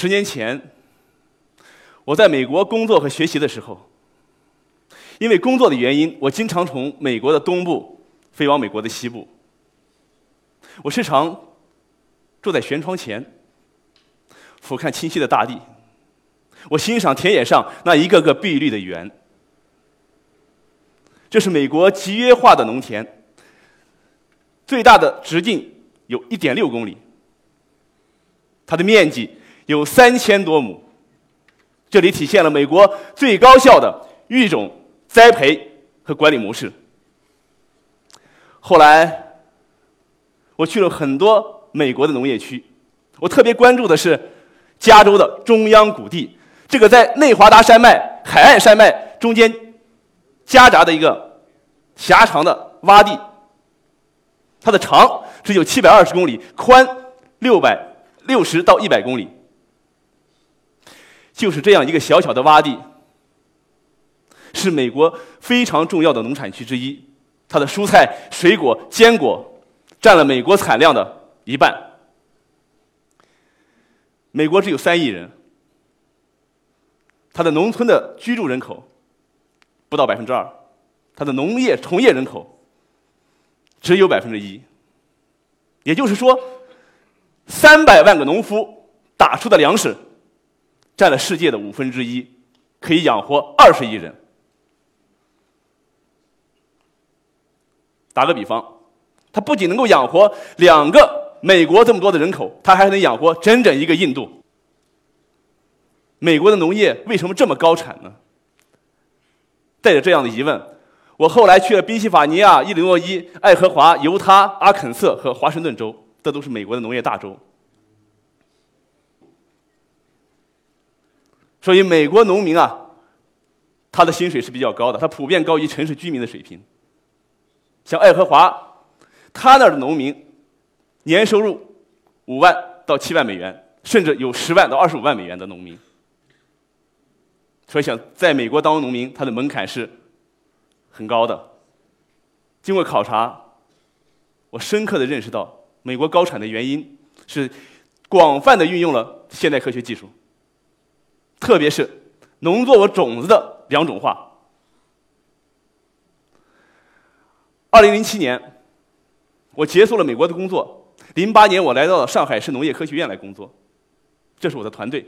十年前，我在美国工作和学习的时候，因为工作的原因，我经常从美国的东部飞往美国的西部。我时常坐在舷窗前，俯瞰清晰的大地，我欣赏田野上那一个个碧绿的圆。这是美国集约化的农田，最大的直径有一点六公里，它的面积有三千多亩。这里体现了美国最高效的育种、栽培和管理模式。后来。我去了很多美国的农业区，我特别关注的是加州的中央谷地，这个在内华达山脉、海岸山脉中间夹杂的一个狭长的洼地，它的长只有七百二十公里，宽六百六十到一百公里，就是这样一个小小的洼地，是美国非常重要的农产区之一，它的蔬菜、水果、坚果。占了美国产量的一半。美国只有三亿人，它的农村的居住人口不到百分之二，它的农业从业人口只有百分之一。也就是说，三百万个农夫打出的粮食占了世界的五分之一，可以养活二十亿人。打个比方。它不仅能够养活两个美国这么多的人口，它还能养活整整一个印度。美国的农业为什么这么高产呢？带着这样的疑问，我后来去了宾夕法尼亚、伊利诺伊、爱荷华、犹他、阿肯色和华盛顿州，这都是美国的农业大州。所以，美国农民啊，他的薪水是比较高的，他普遍高于城市居民的水平。像爱荷华。他那儿的农民年收入五万到七万美元，甚至有十万到二十五万美元的农民。所以，想在美国当农民，他的门槛是很高的。经过考察，我深刻的认识到，美国高产的原因是广泛的运用了现代科学技术，特别是农作物种子的两种化。二零零七年。我结束了美国的工作，零八年我来到了上海市农业科学院来工作，这是我的团队。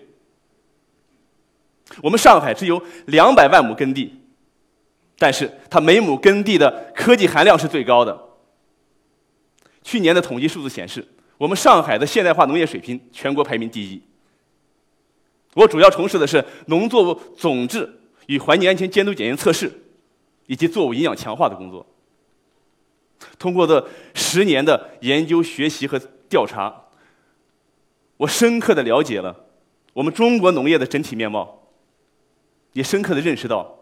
我们上海只有两百万亩耕地，但是它每亩耕地的科技含量是最高的。去年的统计数字显示，我们上海的现代化农业水平全国排名第一。我主要从事的是农作物种质与环境安全监督检验测试，以及作物营养强化的工作。通过这十年的研究、学习和调查，我深刻的了解了我们中国农业的整体面貌，也深刻的认识到，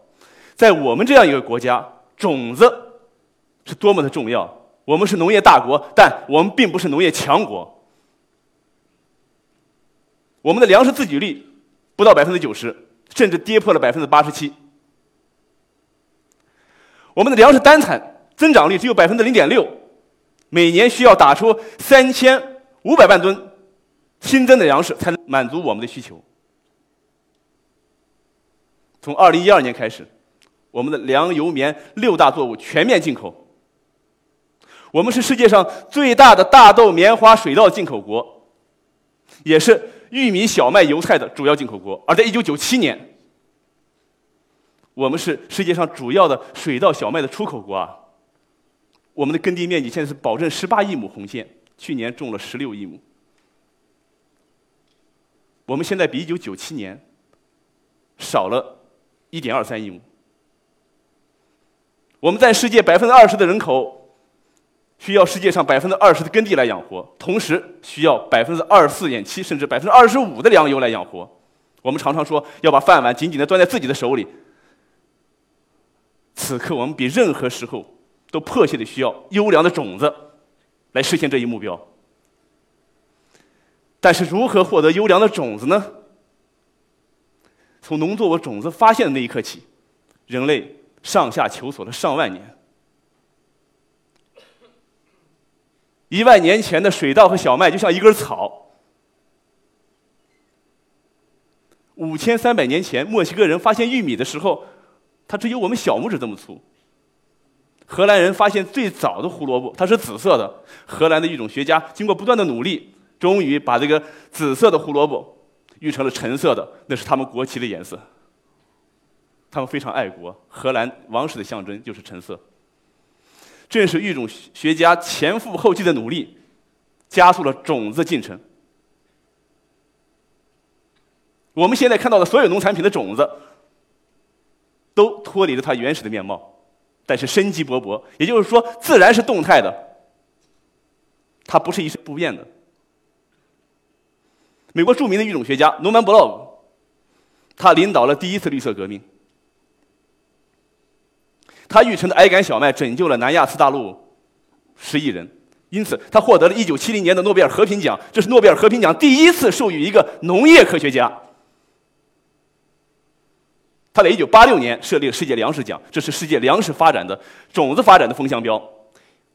在我们这样一个国家，种子是多么的重要。我们是农业大国，但我们并不是农业强国。我们的粮食自给率不到百分之九十，甚至跌破了百分之八十七。我们的粮食单产。增长率只有百分之零点六，每年需要打出三千五百万吨新增的粮食才能满足我们的需求。从二零一二年开始，我们的粮油棉六大作物全面进口。我们是世界上最大的大豆、棉花、水稻进口国，也是玉米、小麦、油菜的主要进口国。而在一九九七年，我们是世界上主要的水稻、小麦的出口国啊。我们的耕地面积现在是保证十八亿亩红线，去年种了十六亿亩。我们现在比一九九七年少了一点二三亿亩。我们在世界百分之二十的人口需要世界上百分之二十的耕地来养活，同时需要百分之二十四点七甚至百分之二十五的粮油来养活。我们常常说要把饭碗紧紧的端在自己的手里，此刻我们比任何时候。都迫切的需要优良的种子来实现这一目标。但是，如何获得优良的种子呢？从农作物种子发现的那一刻起，人类上下求索了上万年。一万年前的水稻和小麦就像一根草，五千三百年前墨西哥人发现玉米的时候，它只有我们小拇指这么粗。荷兰人发现最早的胡萝卜，它是紫色的。荷兰的育种学家经过不断的努力，终于把这个紫色的胡萝卜育成了橙色的，那是他们国旗的颜色。他们非常爱国，荷兰王室的象征就是橙色。正是育种学家前赴后继的努力，加速了种子进程。我们现在看到的所有农产品的种子，都脱离了它原始的面貌，但是生机勃勃。也就是说，自然是动态的，它不是一成不变的。美国著名的育种学家诺曼·布洛，他领导了第一次绿色革命。他育成的矮杆小麦拯救了南亚次大陆十亿人，因此他获得了一九七零年的诺贝尔和平奖。这是诺贝尔和平奖第一次授予一个农业科学家。他在一九八六年设立了世界粮食奖，这是世界粮食发展的种子发展的风向标。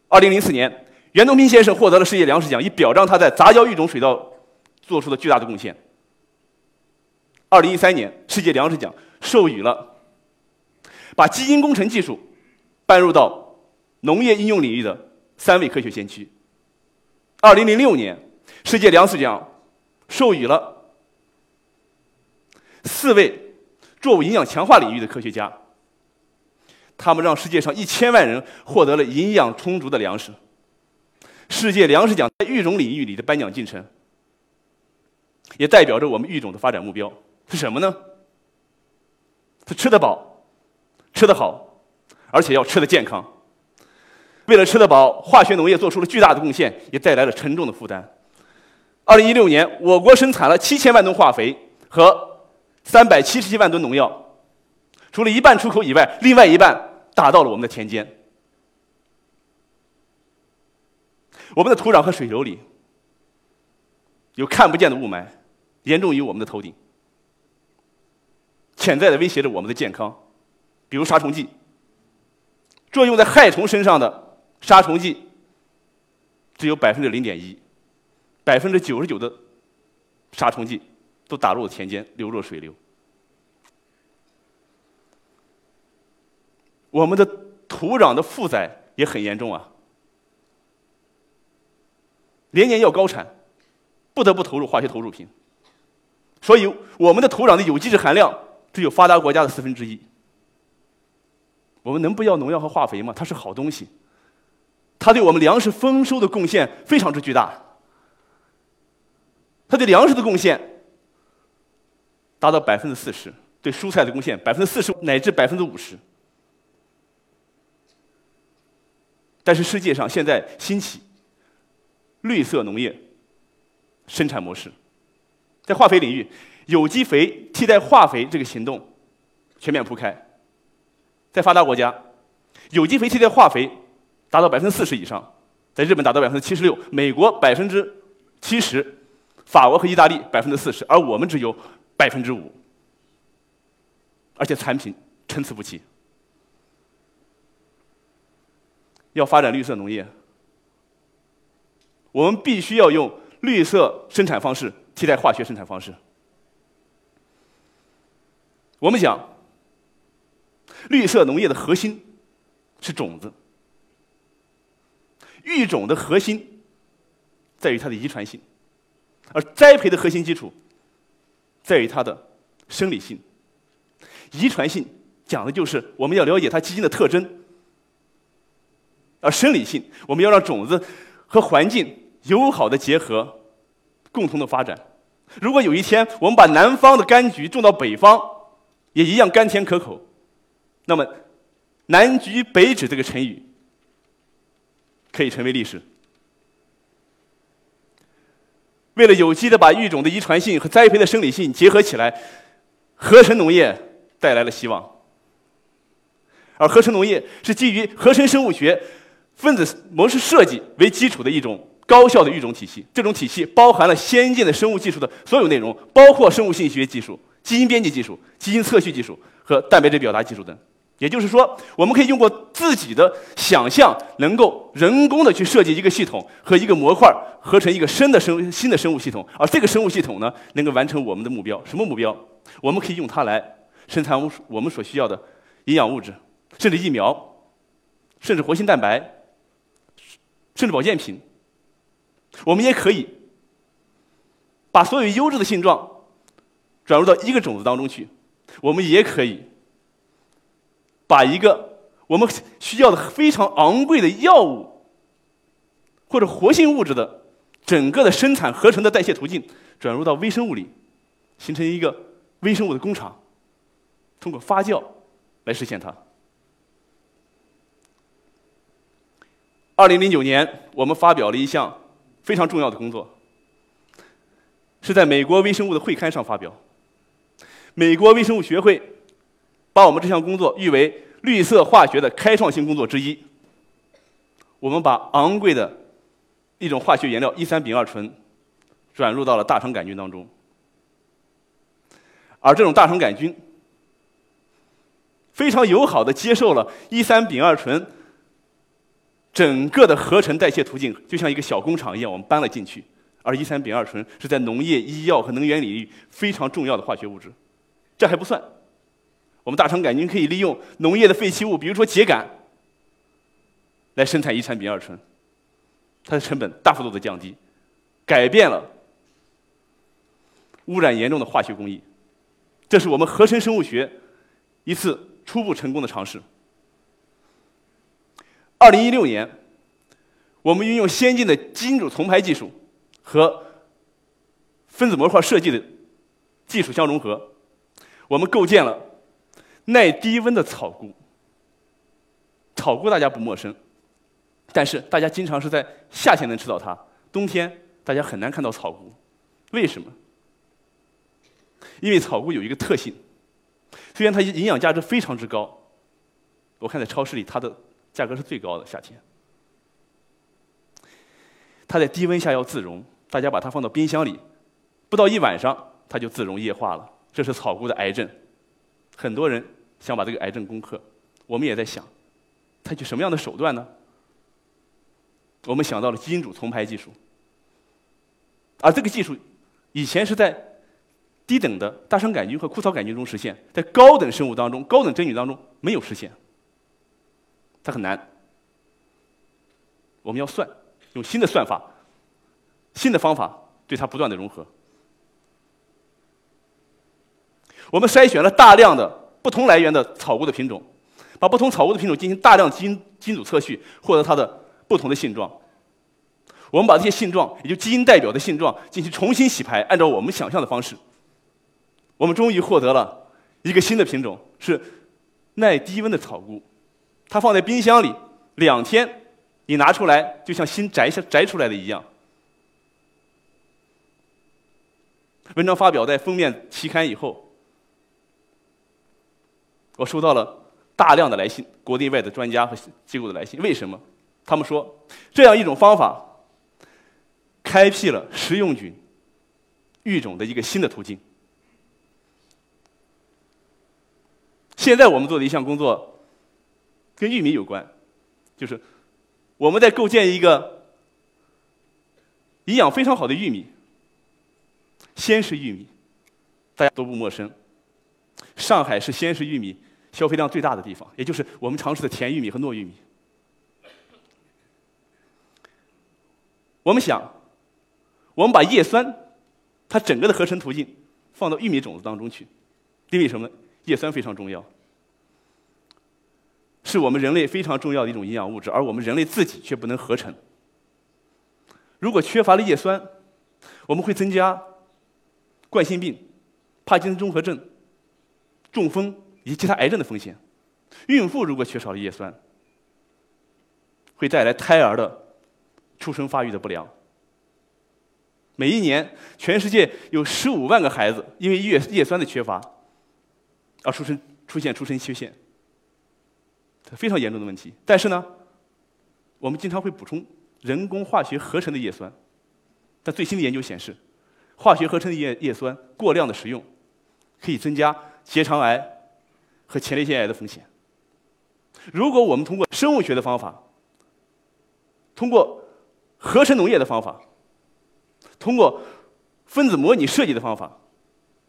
二零零四年，袁隆平先生获得了世界粮食奖，以表彰他在杂交育种水稻做出的巨大的贡献。二零一三年，世界粮食奖授予了。把基因工程技术搬入到农业应用领域的三位科学先驱。二零零六年，世界粮食奖授予了四位作物营养强化领域的科学家，他们让世界上一千万人获得了营养充足的粮食。世界粮食奖在育种领域里的颁奖进程，也代表着我们育种的发展目标是什么呢？是吃得饱。吃得好，而且要吃得健康。为了吃得饱，化学农业做出了巨大的贡献，也带来了沉重的负担。二零一六年，我国生产了七千万吨化肥和三百七十七万吨农药，除了一半出口以外，另外一半打到了我们的田间。我们的土壤和水流里有看不见的雾霾，严重于我们的头顶，潜在的威胁着我们的健康。比如杀虫剂，作用在害虫身上的杀虫剂只有百分之零点一，百分之九十九的杀虫剂都打入了田间，流入了水流。我们的土壤的负载也很严重啊，连年要高产，不得不投入化学投入品，所以我们的土壤的有机质含量只有发达国家的四分之一。我们能不要农药和化肥吗？它是好东西，它对我们粮食丰收的贡献非常之巨大。它对粮食的贡献达到百分之四十，对蔬菜的贡献百分之四十乃至百分之五十。但是世界上现在兴起绿色农业生产模式，在化肥领域，有机肥替代化肥这个行动全面铺开。在发达国家，有机肥替代化肥达到百分之四十以上，在日本达到百分之七十六，美国百分之七十，法国和意大利百分之四十，而我们只有百分之五，而且产品参差不齐。要发展绿色农业，我们必须要用绿色生产方式替代化学生产方式。我们讲。绿色农业的核心是种子，育种的核心在于它的遗传性，而栽培的核心基础在于它的生理性。遗传性讲的就是我们要了解它基因的特征，而生理性我们要让种子和环境友好的结合，共同的发展。如果有一天我们把南方的柑橘种到北方，也一样甘甜可口。那么，“南橘北枳”这个成语可以成为历史。为了有机的把育种的遗传性和栽培的生理性结合起来，合成农业带来了希望。而合成农业是基于合成生物学分子模式设计为基础的一种高效的育种体系。这种体系包含了先进的生物技术的所有内容，包括生物信息学技术、基因编辑技术、基因测序技术和蛋白质表达技术等。也就是说，我们可以用过自己的想象，能够人工的去设计一个系统和一个模块，合成一个新的生新的生物系统。而这个生物系统呢，能够完成我们的目标。什么目标？我们可以用它来生产我我们所需要的营养物质，甚至疫苗，甚至活性蛋白，甚至保健品。我们也可以把所有优质的性状转入到一个种子当中去。我们也可以把一个我们需要的非常昂贵的药物或者活性物质的整个的生产合成的代谢途径转入到微生物里，形成一个微生物的工厂，通过发酵来实现它。二零零九年，我们发表了一项非常重要的工作，是在美国微生物的会刊上发表。美国微生物学会把我们这项工作誉为绿色化学的开创性工作之一。我们把昂贵的一种化学原料一三丙二醇转入到了大肠杆菌当中，而这种大肠杆菌非常友好的接受了一三丙二醇整个的合成代谢途径，就像一个小工厂一样，我们搬了进去。而一三丙二醇是在农业、医药和能源领域非常重要的化学物质。这还不算，我们大肠杆菌可以利用农业的废弃物，比如说秸秆，来生产一产丙二醇，它的成本大幅度的降低，改变了污染严重的化学工艺。这是我们合成生物学一次初步成功的尝试。二零一六年，我们运用先进的基因组重排技术和分子模块设计的技术相融合。我们构建了耐低温的草菇。草菇大家不陌生，但是大家经常是在夏天能吃到它，冬天大家很难看到草菇。为什么？因为草菇有一个特性，虽然它营养价值非常之高，我看在超市里它的价格是最高的。夏天，它在低温下要自溶，大家把它放到冰箱里，不到一晚上它就自溶液化了。这是草菇的癌症，很多人想把这个癌症攻克，我们也在想，采取什么样的手段呢？我们想到了基因组重排技术，而这个技术以前是在低等的大肠杆菌和枯草杆菌中实现，在高等生物当中、高等真菌当中没有实现，它很难。我们要算，用新的算法、新的方法对它不断的融合。我们筛选了大量的不同来源的草菇的品种，把不同草菇的品种进行大量基因基因组测序，获得它的不同的性状。我们把这些性状，也就基因代表的性状进行重新洗牌，按照我们想象的方式，我们终于获得了一个新的品种，是耐低温的草菇。它放在冰箱里两天，你拿出来就像新摘下摘出来的一样。文章发表在封面期刊以后。我收到了大量的来信，国内外的专家和机构的来信。为什么？他们说，这样一种方法，开辟了食用菌育种的一个新的途径。现在我们做的一项工作，跟玉米有关，就是我们在构建一个营养非常好的玉米——鲜食玉米，大家都不陌生。上海是鲜食玉米消费量最大的地方，也就是我们常吃的甜玉米和糯玉米。我们想，我们把叶酸它整个的合成途径放到玉米种子当中去，因为什么？叶酸非常重要，是我们人类非常重要的一种营养物质，而我们人类自己却不能合成。如果缺乏了叶酸，我们会增加冠心病、帕金森综合症。中风以及其他癌症的风险。孕妇如果缺少了叶酸，会带来胎儿的出生发育的不良。每一年，全世界有十五万个孩子因为叶叶酸的缺乏而出生出现出生缺陷，非常严重的问题。但是呢，我们经常会补充人工化学合成的叶酸，但最新的研究显示，化学合成的叶叶酸过量的食用可以增加。结肠癌和前列腺癌的风险。如果我们通过生物学的方法，通过合成农业的方法，通过分子模拟设计的方法，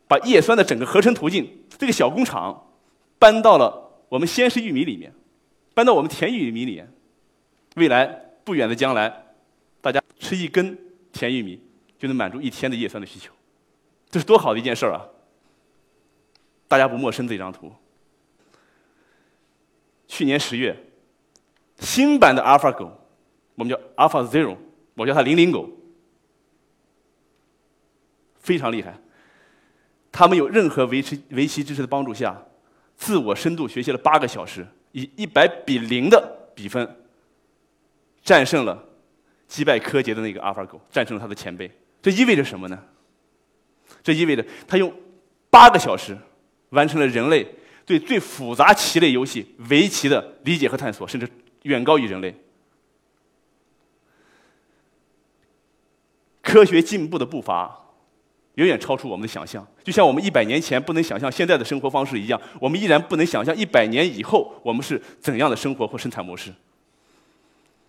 把叶酸的整个合成途径这个小工厂搬到了我们先是玉米里面，搬到我们甜玉米里面。未来不远的将来，大家吃一根甜玉米就能满足一天的叶酸的需求，这是多好的一件事儿啊！大家不陌生这张图。去年十月，新版的 AlphaGo，我们叫 AlphaZero，我叫它“零零狗”，非常厉害。他没有任何维持围棋知识的帮助下，自我深度学习了八个小时，以一百比零的比分，战胜了击败柯洁的那个 AlphaGo，战胜了他的前辈。这意味着什么呢？这意味着他用八个小时完成了人类对最复杂棋类游戏围棋的理解和探索，甚至远高于人类。科学进步的步伐。远远超出我们的想象，就像我们一百年前不能想象现在的生活方式一样，我们依然不能想象一百年以后我们是怎样的生活或生产模式。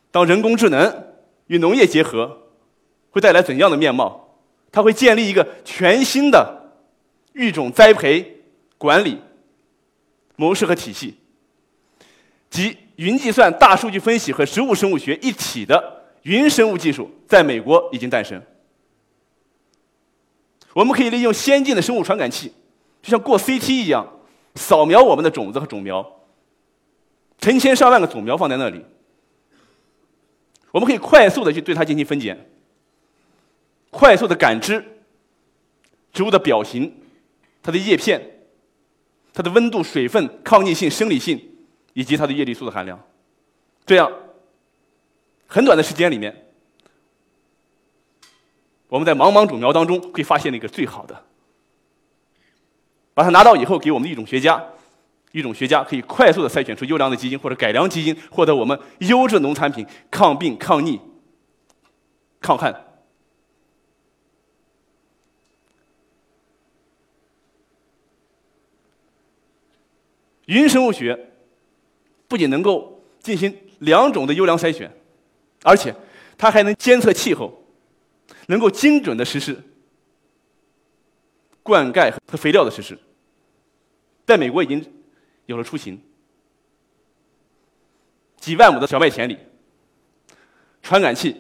当人工智能与农业结合，会带来怎样的面貌？它会建立一个全新的育种栽培管理模式和体系，及云计算、大数据分析和植物生物学一体的云生物技术，在美国已经诞生。我们可以利用先进的生物传感器，就像过 CT 一样，扫描我们的种子和种苗，成千上万个种苗放在那里，我们可以快速的去对它进行分拣，快速的感知植物的表型、它的叶片、它的温度、水分、抗逆性、生理性以及它的叶绿素的含量，这样很短的时间里面。我们在茫茫种苗当中会发现那个最好的，把它拿到以后给我们的育种学家，育种学家可以快速的筛选出优良的基因或者改良基因，获得我们优质农产品，抗病、抗逆、抗旱。云生物学不仅能够进行两种的优良筛选，而且它还能监测气候。能够精准的实施灌溉和肥料的实施，在美国已经有了雏形。几万亩的小麦田里，传感器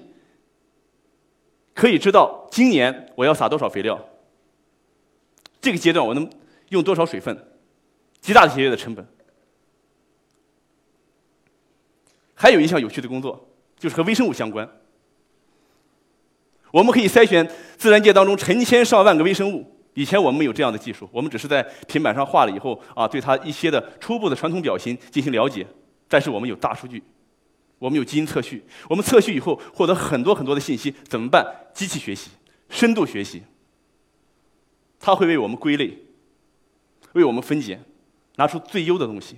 可以知道今年我要撒多少肥料，这个阶段我能用多少水分，极大的节约的成本。还有一项有趣的工作，就是和微生物相关。我们可以筛选自然界当中成千上万个微生物。以前我们没有这样的技术，我们只是在平板上画了以后啊，对它一些的初步的传统表型进行了解。但是我们有大数据，我们有基因测序，我们测序以后获得很多很多的信息，怎么办？机器学习、深度学习，它会为我们归类，为我们分解，拿出最优的东西。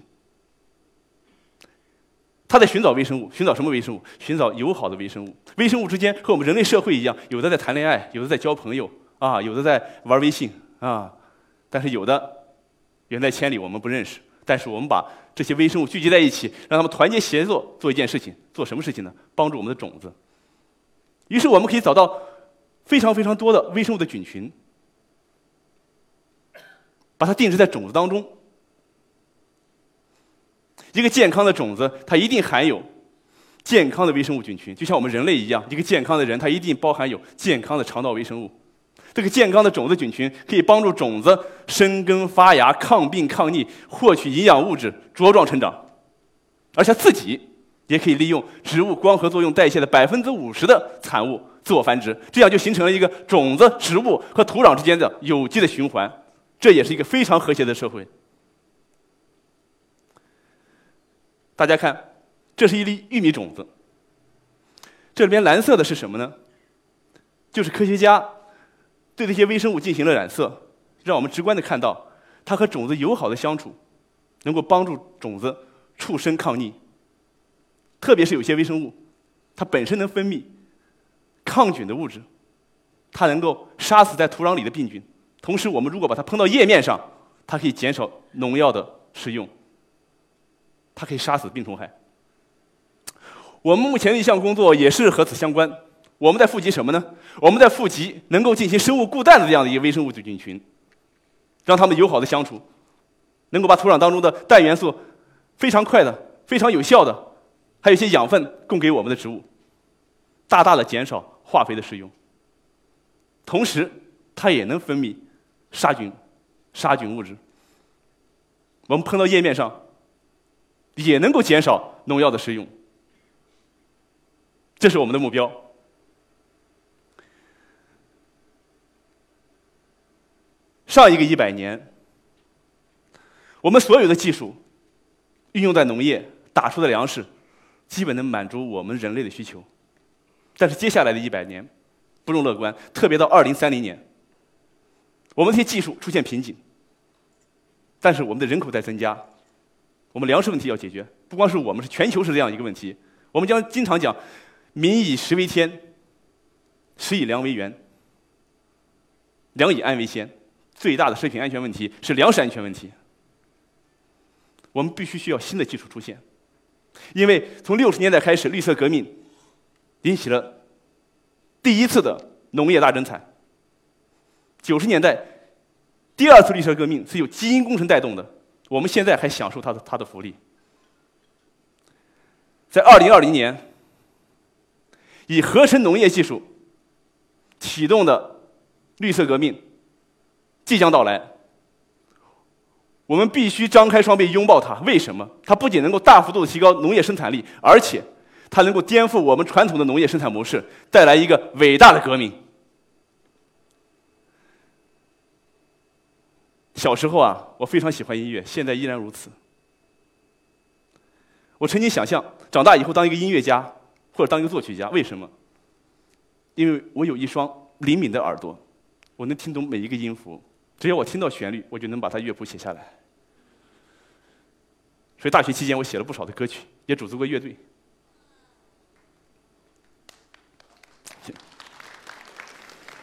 他在寻找微生物，寻找什么微生物？寻找友好的微生物。微生物之间和我们人类社会一样，有的在谈恋爱，有的在交朋友，啊，有的在玩微信，啊，但是有的远在千里，我们不认识。但是我们把这些微生物聚集在一起，让他们团结协作做一件事情，做什么事情呢？帮助我们的种子。于是我们可以找到非常非常多的微生物的菌群，把它定植在种子当中。一个健康的种子，它一定含有健康的微生物菌群，就像我们人类一样。一个健康的人，它一定包含有健康的肠道微生物。这个健康的种子菌群可以帮助种子生根发芽、抗病抗逆、获取营养物质、茁壮成长，而且自己也可以利用植物光合作用代谢的百分之五十的产物自我繁殖，这样就形成了一个种子、植物和土壤之间的有机的循环。这也是一个非常和谐的社会。大家看，这是一粒玉米种子。这里边蓝色的是什么呢？就是科学家对这些微生物进行了染色，让我们直观的看到它和种子友好的相处，能够帮助种子畜生抗逆。特别是有些微生物，它本身能分泌抗菌的物质，它能够杀死在土壤里的病菌。同时，我们如果把它喷到叶面上，它可以减少农药的使用。它可以杀死病虫害。我们目前的一项工作也是和此相关。我们在富集什么呢？我们在富集能够进行生物固氮的这样的一个微生物菌群。让它们友好的相处，能够把土壤当中的氮元素非常快的、非常有效的，还有一些养分供给我们的植物，大大的减少化肥的使用。同时，它也能分泌杀菌、杀菌物质。我们喷到叶面上，也能够减少农药的使用。这是我们的目标。上一个一百年，我们所有的技术运用在农业，打出的粮食，基本能满足我们人类的需求。但是接下来的一百年，不容乐观，特别到二零三零年，我们这些技术出现瓶颈。但是我们的人口在增加，我们粮食问题要解决，不光是我们，是全球是这样一个问题。我们将经常讲“民以食为天，食以粮为源，粮以安为先”。最大的食品安全问题是粮食安全问题。我们必须需要新的技术出现，因为从六十年代开始，绿色革命引起了第一次的农业大增产。九十年代，第二次绿色革命是由基因工程带动的，我们现在还享受它的它的福利。在二零二零年，以合成农业技术启动的绿色革命。即将到来，我们必须张开双臂拥抱它。为什么？它不仅能够大幅度的提高农业生产力，而且它能够颠覆我们传统的农业生产模式，带来一个伟大的革命。小时候啊，我非常喜欢音乐，现在依然如此。我曾经想象长大以后当一个音乐家，或者当一个作曲家。为什么？因为我有一双灵敏的耳朵，我能听懂每一个音符。只要我听到旋律，我就能把它乐谱写下来。所以大学期间，我写了不少的歌曲，也组织过乐队。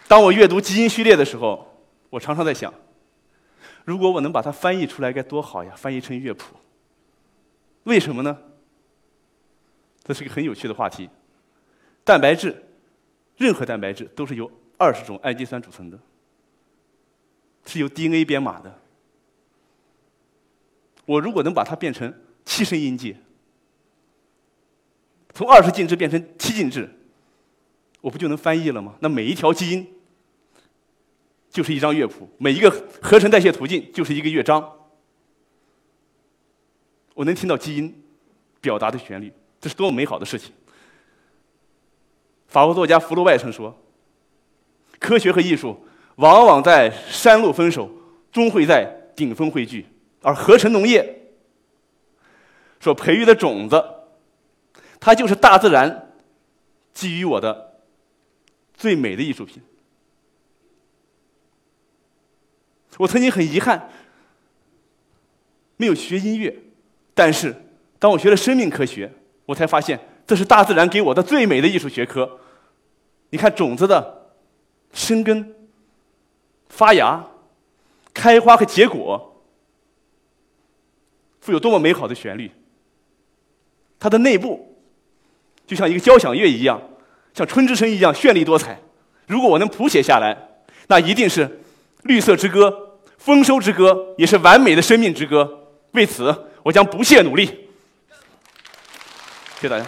当我阅读基因序列的时候，我常常在想，如果我能把它翻译出来，该多好呀！翻译成乐谱。为什么呢？这是个很有趣的话题。蛋白质，任何蛋白质都是由二十种氨基酸组成的。是由 DNA 编码的。我如果能把它变成七声音阶，从二十进制变成七进制，我不就能翻译了吗？那每一条基因就是一张乐谱，每一个合成代谢途径就是一个乐章。我能听到基因表达的旋律，这是多么美好的事情！法国作家福楼拜曾说：“科学和艺术。”往往在山路分手，终会在顶峰汇聚。而合成农业所培育的种子，它就是大自然给予我的最美的艺术品。我曾经很遗憾没有学音乐，但是当我学了生命科学，我才发现这是大自然给我的最美的艺术学科。你看种子的生根。发芽、开花和结果，富有多么美好的旋律！它的内部就像一个交响乐一样，像春之声一样绚丽多彩。如果我能谱写下来，那一定是绿色之歌、丰收之歌，也是完美的生命之歌。为此，我将不懈努力。谢谢大家。